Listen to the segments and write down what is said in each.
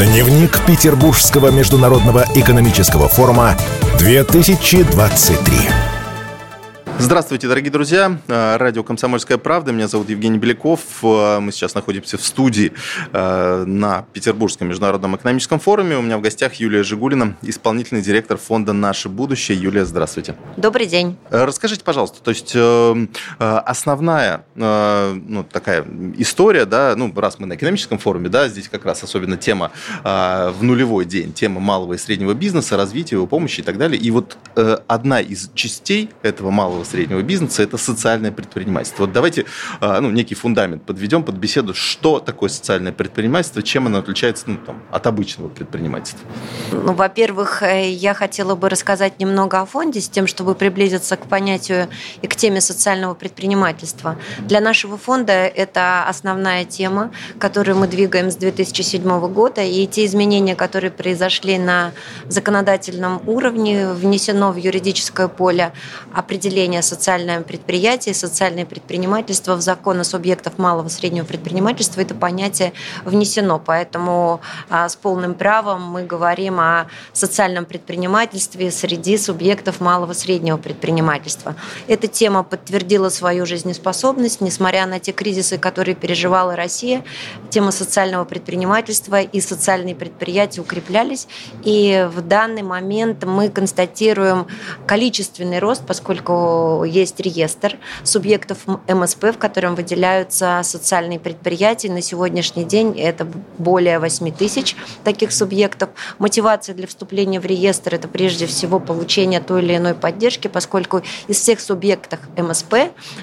Дневник Петербургского международного экономического форума 2023. Здравствуйте, дорогие друзья. А, радио «Комсомольская правда». Меня зовут Евгений Беляков. А, мы сейчас находимся в студии а, на Петербургском международном экономическом форуме. У меня в гостях Юлия Жигулина, исполнительный директор фонда «Наше будущее». Юлия, здравствуйте. Добрый день. Расскажите, пожалуйста, то есть э, основная ну, такая история, да, ну, раз мы на экономическом форуме, да, здесь как раз особенно тема в нулевой день, тема малого и среднего бизнеса, развития его помощи и так далее. И вот э, одна из частей этого малого среднего бизнеса – это социальное предпринимательство. Вот давайте а, ну, некий фундамент подведем под беседу, что такое социальное предпринимательство, чем оно отличается ну, там, от обычного предпринимательства. Ну, во-первых, э, я хотела бы рассказать немного о фонде с тем, чтобы приблизиться к понятию и к теме социального предпринимательства. Для нашего фонда это основная тема, которую мы двигаем с 2007 года, и те изменения, которые произошли на законодательном уровне, внесено в юридическое поле определение социальное предприятие, социальное предпринимательство в закон о субъектах малого и среднего предпринимательства это понятие внесено. Поэтому а, с полным правом мы говорим о социальном предпринимательстве среди субъектов малого и среднего предпринимательства. Эта тема подтвердила свою жизнеспособность, несмотря на те кризисы, которые переживала Россия. Тема социального предпринимательства и социальные предприятия укреплялись. И в данный момент мы констатируем количественный рост, поскольку есть реестр субъектов МСП, в котором выделяются социальные предприятия. На сегодняшний день это более 8 тысяч таких субъектов. Мотивация для вступления в реестр – это прежде всего получение той или иной поддержки, поскольку из всех субъектов МСП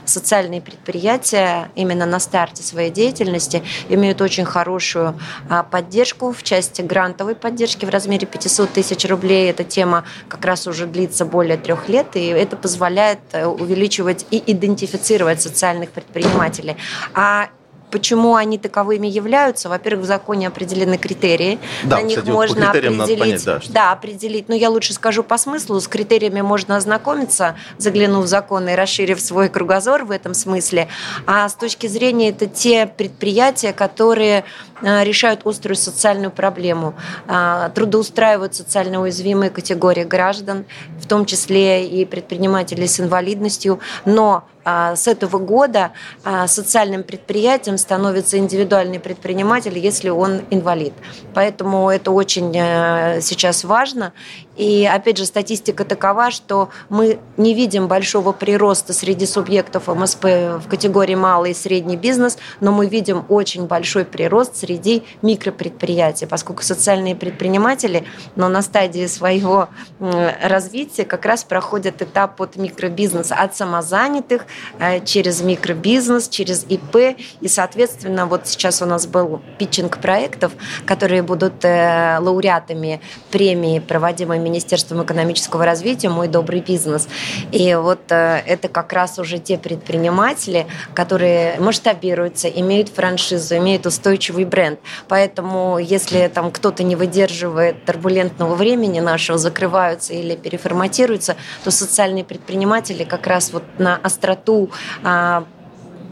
социальные предприятия именно на старте своей деятельности имеют очень хорошую а, поддержку в части грантовой поддержки в размере 500 тысяч рублей. Эта тема как раз уже длится более трех лет, и это позволяет увеличивать и идентифицировать социальных предпринимателей. А Почему они таковыми являются? Во-первых, в законе определены критерии. Да, на них кстати, можно определить. Понять, да, что... да, определить. Но я лучше скажу по смыслу. С критериями можно ознакомиться, заглянув в закон и расширив свой кругозор в этом смысле. А с точки зрения это те предприятия, которые э, решают острую социальную проблему, э, трудоустраивают социально уязвимые категории граждан, в том числе и предприниматели с инвалидностью, но а, с этого года а, социальным предприятием становится индивидуальный предприниматель, если он инвалид. Поэтому это очень э, сейчас важно. И опять же, статистика такова, что мы не видим большого прироста среди субъектов МСП в категории малый и средний бизнес, но мы видим очень большой прирост среди микропредприятий, поскольку социальные предприниматели, но на стадии своего развития как раз проходят этап от микробизнеса, от самозанятых э, через микробизнес, через ИП. И, соответственно, вот сейчас у нас был питчинг проектов, которые будут э, лауреатами премии, проводимой Министерством экономического развития «Мой добрый бизнес». И вот э, это как раз уже те предприниматели, которые масштабируются, имеют франшизу, имеют устойчивый бренд. Поэтому если там кто-то не выдерживает турбулентного времени нашего, закрываются или переформатируются, то социальные предприниматели как раз вот на остроту а,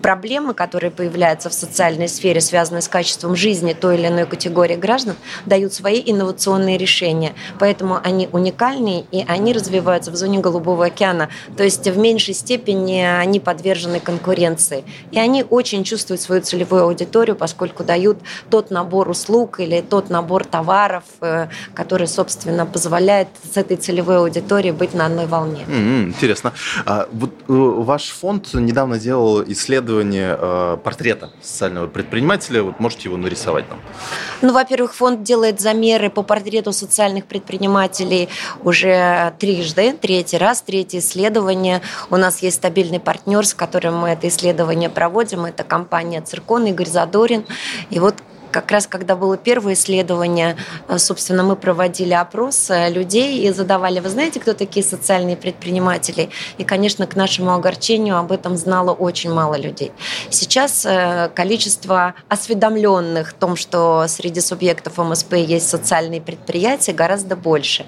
проблемы, которые появляются в социальной сфере, связанные с качеством жизни той или иной категории граждан, дают свои инновационные решения. Поэтому они уникальные, и они развиваются в зоне Голубого океана. То есть в меньшей степени они подвержены конкуренции. И они очень чувствуют свою целевую аудиторию, поскольку дают тот набор услуг или тот набор товаров, э, который, собственно, позволяет с этой целевой аудиторией быть на одной волне. Mm-hmm, интересно. А, вот э, ваш фонд недавно делал исследование исследование э, портрета социального предпринимателя. Вот можете его нарисовать нам? Ну, во-первых, фонд делает замеры по портрету социальных предпринимателей уже трижды, третий раз, третье исследование. У нас есть стабильный партнер, с которым мы это исследование проводим. Это компания «Циркон», Игорь Задорин. И вот как раз когда было первое исследование, э, собственно, мы проводили опрос э, людей и задавали, вы знаете, кто такие социальные предприниматели? И, конечно, к нашему огорчению об этом знало очень мало людей. Сейчас э, количество осведомленных в том, что среди субъектов МСП есть социальные предприятия, гораздо больше.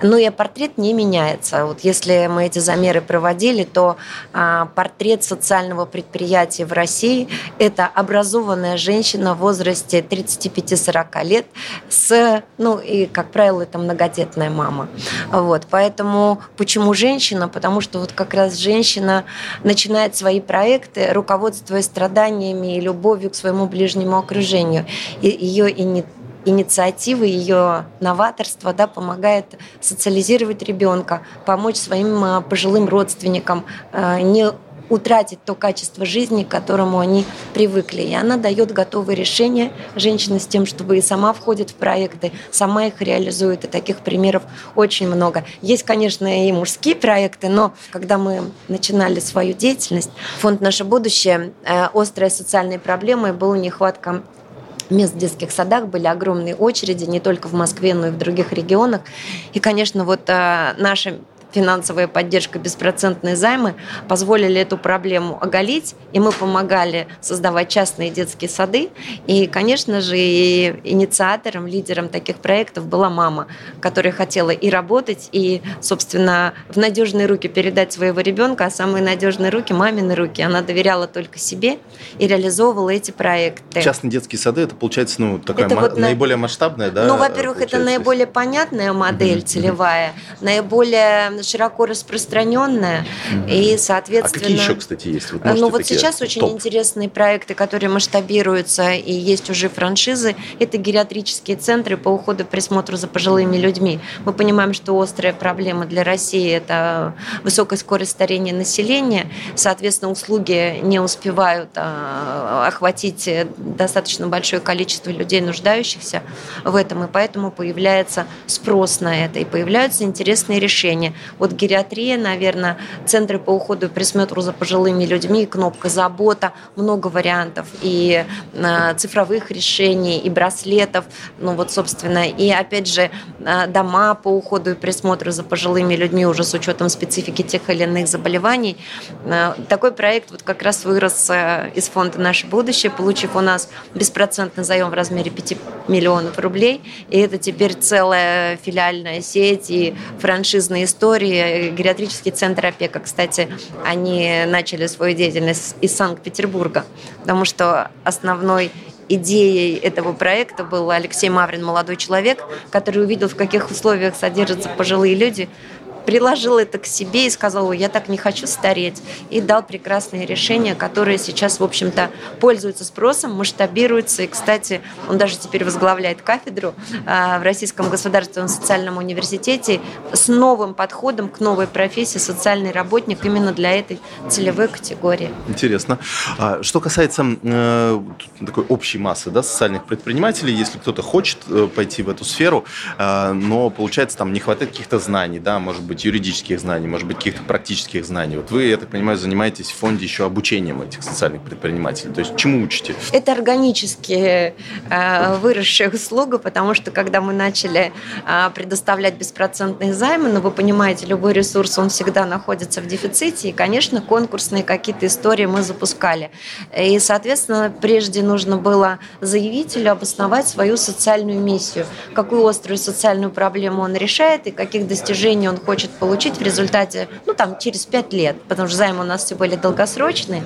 Но и портрет не меняется. Вот если мы эти замеры проводили, то а, портрет социального предприятия в России – это образованная женщина в возрасте 35-40 лет с, ну и, как правило, это многодетная мама. Вот, поэтому почему женщина? Потому что вот как раз женщина начинает свои проекты, руководствуясь страданиями и любовью к своему ближнему окружению. И ее и инициатива, ее новаторство да, помогает социализировать ребенка, помочь своим а, пожилым родственникам, а, не утратить то качество жизни, к которому они привыкли. И она дает готовые решения женщине с тем, чтобы и сама входит в проекты, сама их реализует. И таких примеров очень много. Есть, конечно, и мужские проекты, но когда мы начинали свою деятельность, фонд «Наше будущее», э, острая социальная проблема была нехватка мест в детских садах были огромные очереди не только в Москве, но и в других регионах. И, конечно, вот э, наша финансовая поддержка, беспроцентные займы позволили эту проблему оголить, и мы помогали создавать частные детские сады. И, конечно же, и инициатором, лидером таких проектов была мама, которая хотела и работать, и, собственно, в надежные руки передать своего ребенка, а самые надежные руки – мамины руки. Она доверяла только себе и реализовывала эти проекты. Частные детские сады – это, получается, ну, такая это вот наиболее масштабная, да? Ну, во-первых, это наиболее понятная модель целевая, наиболее широко распространенная. Mm-hmm. И, соответственно... А какие еще, кстати, есть? Вот, ну, вот сейчас очень топ? интересные проекты, которые масштабируются, и есть уже франшизы. Это гериатрические центры по уходу и присмотру за пожилыми людьми. Мы понимаем, что острая проблема для России – это высокая скорость старения населения. Соответственно, услуги не успевают а, охватить достаточно большое количество людей, нуждающихся в этом, и поэтому появляется спрос на это, и появляются интересные решения. Вот гериатрия, наверное, центры по уходу и присмотру за пожилыми людьми, кнопка «Забота», много вариантов и э, цифровых решений, и браслетов, ну вот, собственно, и, опять же, э, дома по уходу и присмотру за пожилыми людьми уже с учетом специфики тех или иных заболеваний. Э, такой проект вот как раз вырос из фонда «Наше будущее», получив у нас беспроцентный заем в размере 5 миллионов рублей, и это теперь целая филиальная сеть и франшизные истории, гериатрический центр опека, кстати, они начали свою деятельность из Санкт-Петербурга, потому что основной идеей этого проекта был Алексей Маврин, молодой человек, который увидел, в каких условиях содержатся пожилые люди, приложил это к себе и сказал, я так не хочу стареть, и дал прекрасные решения, которые сейчас, в общем-то, пользуются спросом, масштабируются. И, кстати, он даже теперь возглавляет кафедру а, в Российском государственном социальном университете с новым подходом к новой профессии социальный работник именно для этой целевой категории. Интересно. А, что касается э, такой общей массы да, социальных предпринимателей, если кто-то хочет э, пойти в эту сферу, э, но получается там не хватает каких-то знаний, да, может быть, быть, юридических знаний, может быть, каких-то практических знаний. Вот вы, я так понимаю, занимаетесь в фонде еще обучением этих социальных предпринимателей. То есть чему учите? Это органически э, выросшая услуга, потому что когда мы начали э, предоставлять беспроцентные займы, ну, вы понимаете, любой ресурс, он всегда находится в дефиците, и, конечно, конкурсные какие-то истории мы запускали. И, соответственно, прежде нужно было заявителю обосновать свою социальную миссию, какую острую социальную проблему он решает и каких достижений он хочет хочет получить в результате, ну, там, через 5 лет, потому что займы у нас все были долгосрочные.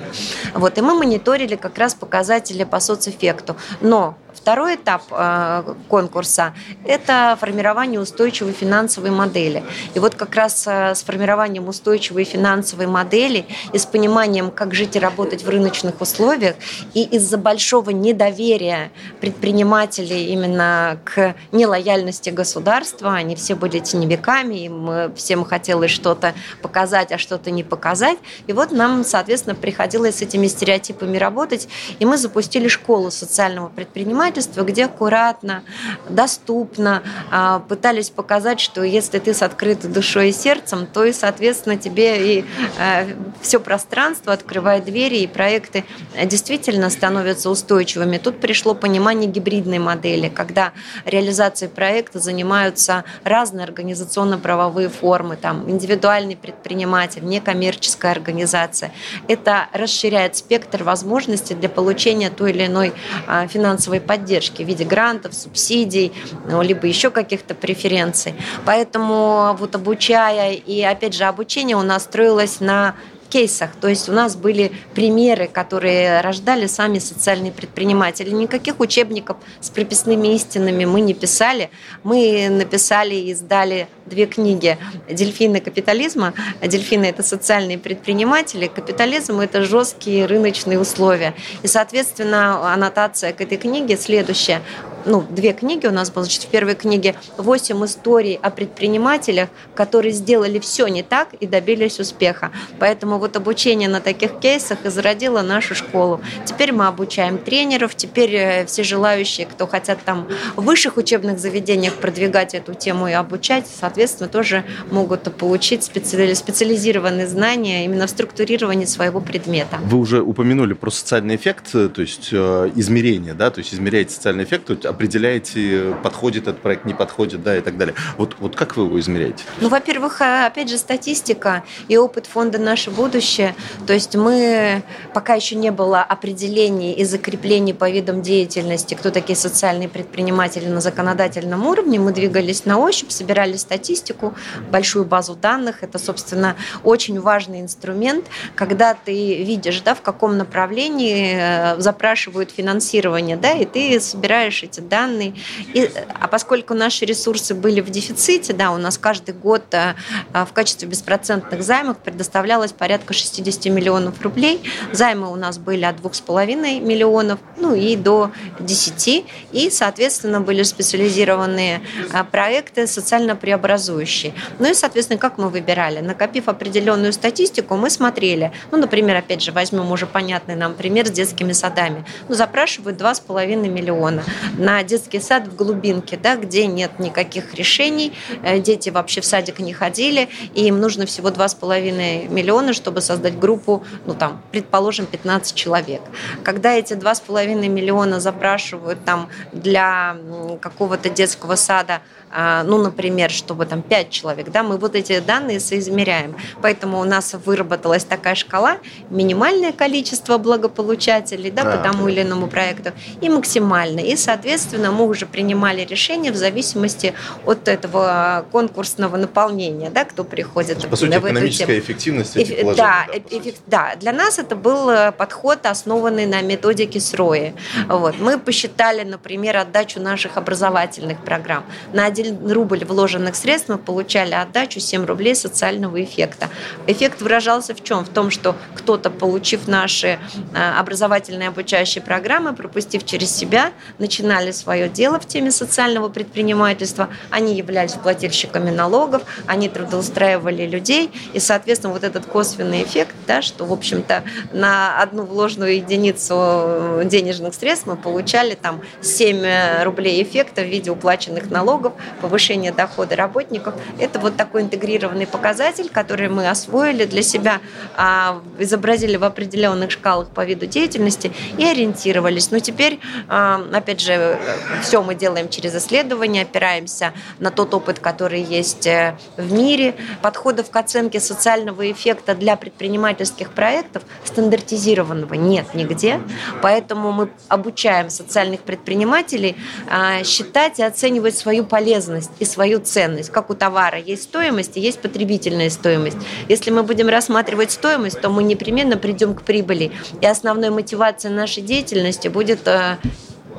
Вот, и мы мониторили как раз показатели по соцэффекту. Но Второй этап э, конкурса – это формирование устойчивой финансовой модели. И вот как раз э, с формированием устойчивой финансовой модели и с пониманием, как жить и работать в рыночных условиях, и из-за большого недоверия предпринимателей именно к нелояльности государства, они все были теневиками, им всем хотелось что-то показать, а что-то не показать. И вот нам, соответственно, приходилось с этими стереотипами работать, и мы запустили школу социального предпринимательства, предпринимательства, где аккуратно, доступно а, пытались показать, что если ты с открытой душой и сердцем, то и, соответственно, тебе и а, все пространство открывает двери, и проекты действительно становятся устойчивыми. Тут пришло понимание гибридной модели, когда реализацией проекта занимаются разные организационно-правовые формы, там, индивидуальный предприниматель, некоммерческая организация. Это расширяет спектр возможностей для получения той или иной а, финансовой поддержки в виде грантов, субсидий, ну, либо еще каких-то преференций. Поэтому вот обучая, и опять же обучение у нас строилось на кейсах. То есть у нас были примеры, которые рождали сами социальные предприниматели. Никаких учебников с прописными истинами мы не писали. Мы написали и издали две книги «Дельфины капитализма». Дельфины – это социальные предприниматели, капитализм – это жесткие рыночные условия. И, соответственно, аннотация к этой книге следующая ну, две книги у нас было. Значит, в первой книге восемь историй о предпринимателях, которые сделали все не так и добились успеха. Поэтому вот обучение на таких кейсах изродило нашу школу. Теперь мы обучаем тренеров, теперь э, все желающие, кто хотят там в высших учебных заведениях продвигать эту тему и обучать, соответственно, тоже могут получить специализированные знания именно в структурировании своего предмета. Вы уже упомянули про социальный эффект, э, то есть э, измерение, да, то есть измеряете социальный эффект, определяете, подходит этот проект, не подходит, да, и так далее. Вот, вот как вы его измеряете? Ну, во-первых, э, опять же, статистика и опыт фонда «Наше будущее». То есть мы, пока еще не было определений и закреплений по видам деятельности, кто такие социальные предприниматели на законодательном уровне, мы двигались на ощупь, собирали статистику, большую базу данных. Это, собственно, очень важный инструмент, когда ты видишь, да, в каком направлении э, запрашивают финансирование, да, и ты собираешь эти данные. И, а поскольку наши ресурсы были в дефиците, да, у нас каждый год э, в качестве беспроцентных займов предоставлялось порядка 60 миллионов рублей. Займы у нас были от 2,5 миллионов, ну и до 10. И, соответственно, были специализированные э, проекты социально преобразующие. Ну и, соответственно, как мы выбирали? Накопив определенную статистику, мы смотрели, ну, например, опять же, возьмем уже понятный нам пример с детскими садами. Ну, запрашивают 2,5 миллиона на детский сад в глубинке, да, где нет никаких решений, э, дети вообще в садик не ходили, и им нужно всего 2,5 миллиона, чтобы создать группу, ну там, предположим, 15 человек. Когда эти 2,5 миллиона запрашивают там для какого-то детского сада ну, например, чтобы там 5 человек, да, мы вот эти данные соизмеряем. Поэтому у нас выработалась такая шкала, минимальное количество благополучателей, да, да по тому или иному проекту, и максимальное. И, соответственно, мы уже принимали решение в зависимости от этого конкурсного наполнения, да, кто приходит. По сути, экономическая эффективность этих Эф, да, да, эффект, да, для нас это был э, подход, основанный на методике СРОИ. Вот. Мы посчитали, например, отдачу наших образовательных программ. На один 1 рубль вложенных средств мы получали отдачу 7 рублей социального эффекта. Эффект выражался в чем? В том, что кто-то, получив наши э, образовательные обучающие программы, пропустив через себя, начинали свое дело в теме социального предпринимательства, они являлись плательщиками налогов, они трудоустраивали людей, и, соответственно, вот этот косвенный эффект, да, что, в общем-то, на одну вложенную единицу денежных средств мы получали там 7 э, рублей эффекта в виде уплаченных налогов, повышения дохода работников. Это вот такой интегрированный показатель, который мы освоили для себя, а, изобразили в определенных шкалах по виду деятельности и ориентировались. Но теперь, а, опять же, все мы делаем через исследования, опираемся на тот опыт, который есть э, в мире. Подходов к оценке социального эффекта для предпринимательских проектов стандартизированного нет нигде. Поэтому мы обучаем социальных предпринимателей а, считать и оценивать свою полезность полезность и свою ценность. Как у товара есть стоимость и есть потребительная стоимость. Если мы будем рассматривать стоимость, то мы непременно придем к прибыли. И основной мотивацией нашей деятельности будет э,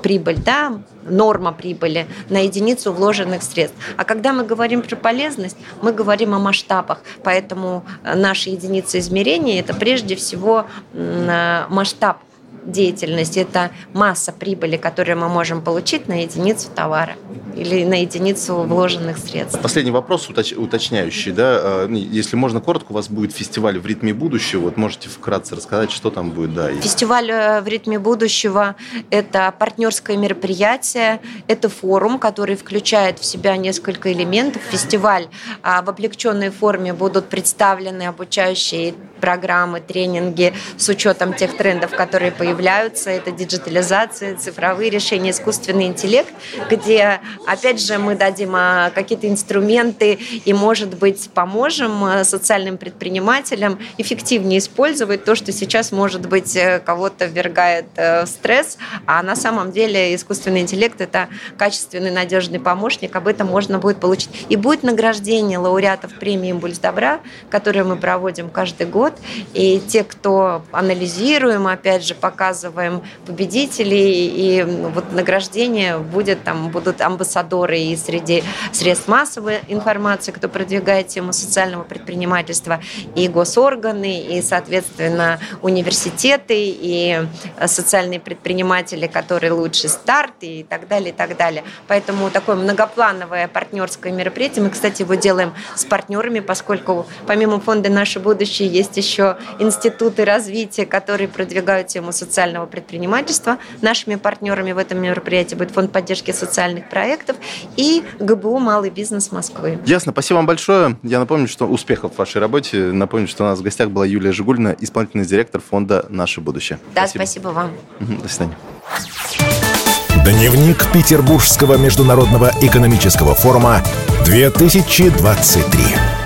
прибыль, да, норма прибыли на единицу вложенных средств. А когда мы говорим про полезность, мы говорим о масштабах. Поэтому э, наша единица измерения – это прежде всего э, масштаб деятельности – это масса прибыли, которую мы можем получить на единицу товара или на единицу вложенных средств. Последний вопрос уточ- уточняющий. Да? А, ну, если можно коротко, у вас будет фестиваль «В ритме будущего». Вот можете вкратце рассказать, что там будет? Да, Фестиваль э, «В ритме будущего» – это партнерское мероприятие, это форум, который включает в себя несколько элементов. Фестиваль а, в облегченной форме будут представлены обучающие программы, тренинги с учетом тех трендов, которые появляются. Это диджитализация, цифровые решения, искусственный интеллект, где, опять же, мы дадим а, какие-то инструменты и, может быть, поможем а, социальным предпринимателям эффективнее использовать то, что сейчас, может быть, э, кого-то ввергает э, в стресс, а на самом деле искусственный интеллект – это качественный, надежный помощник, об этом можно будет получить. И будет награждение лауреатов премии «Импульс добра», которые мы проводим каждый год. И те, кто анализируем, опять же, показываем победителей, и вот награждение будет, там будут амбассадоры и среди средств массовой информации, кто продвигает тему социального предпринимательства, и госорганы, и, соответственно, университеты, и социальные предприниматели, которые лучший старт, и так далее, и так далее. Поэтому такое многоплановое партнерское мероприятие. Мы, кстати, его делаем с партнерами, поскольку помимо фонда «Наше будущее» есть еще институты развития, которые продвигают тему социального предпринимательства. Нашими партнерами в этом мероприятии будет фонд поддержки социальных проектов и ГБУ «Малый бизнес Москвы». Ясно. Спасибо вам большое. Я напомню, что успехов в вашей работе. Напомню, что у нас в гостях была Юлия Жигульна, исполнительный директор фонда «Наше будущее». Да, спасибо, спасибо вам. До свидания. Дневник Петербургского международного экономического форума 2023.